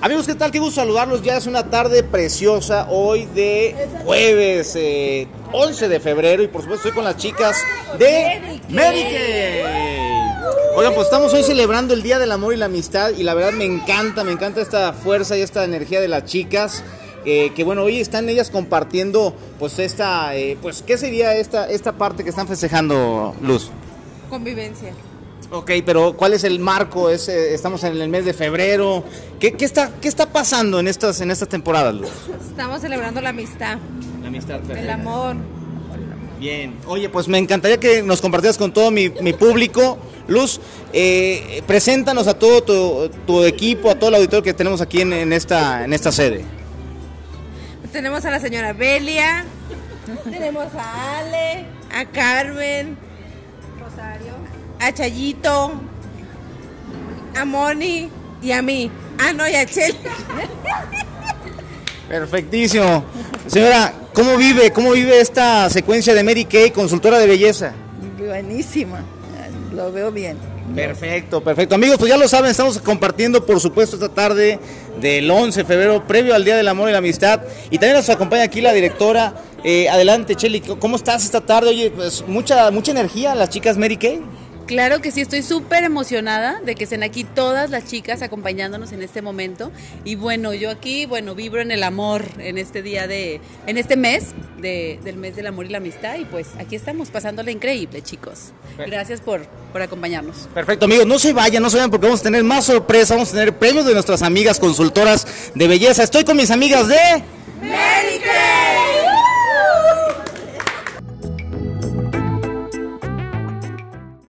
Amigos, ¿qué tal? Qué gusto saludarlos. Ya es una tarde preciosa hoy de jueves eh, 11 de febrero y por supuesto estoy con las chicas de Kay. Oigan, pues estamos hoy celebrando el Día del Amor y la Amistad y la verdad me encanta, me encanta esta fuerza y esta energía de las chicas. eh, que bueno, hoy están ellas compartiendo pues esta, eh, pues ¿qué sería esta, esta parte que están festejando, Luz? Convivencia. Ok, pero ¿cuál es el marco? Es, eh, estamos en el mes de febrero. ¿Qué, qué está, qué está pasando en estas, en estas temporadas, Luz? Estamos celebrando la amistad, La amistad el amor. Bien. Oye, pues me encantaría que nos compartieras con todo mi, mi público. Luz, eh, preséntanos a todo tu, tu equipo, a todo el auditorio que tenemos aquí en, en esta, en esta sede. Tenemos a la señora Belia, tenemos a Ale, a Carmen, Rosario, a Chayito, a Moni y a mí. Ah, no, y a Chel. Perfectísimo. Señora, ¿cómo vive, cómo vive esta secuencia de Mary Kay, consultora de belleza? Buenísima, lo veo bien. Perfecto, perfecto. Amigos, pues ya lo saben, estamos compartiendo, por supuesto, esta tarde del 11 de febrero, previo al Día del Amor y la Amistad. Y también nos acompaña aquí la directora. Eh, adelante, Cheli, ¿cómo estás esta tarde? Oye, pues mucha, mucha energía, las chicas Mary Kay. Claro que sí, estoy súper emocionada de que estén aquí todas las chicas acompañándonos en este momento. Y bueno, yo aquí, bueno, vibro en el amor en este día de, en este mes de- del mes del amor y la amistad. Y pues aquí estamos pasándola increíble, chicos. Gracias por, por acompañarnos. Perfecto, amigos, no se vayan, no se vayan porque vamos a tener más sorpresas, vamos a tener premios de nuestras amigas consultoras de belleza. Estoy con mis amigas de...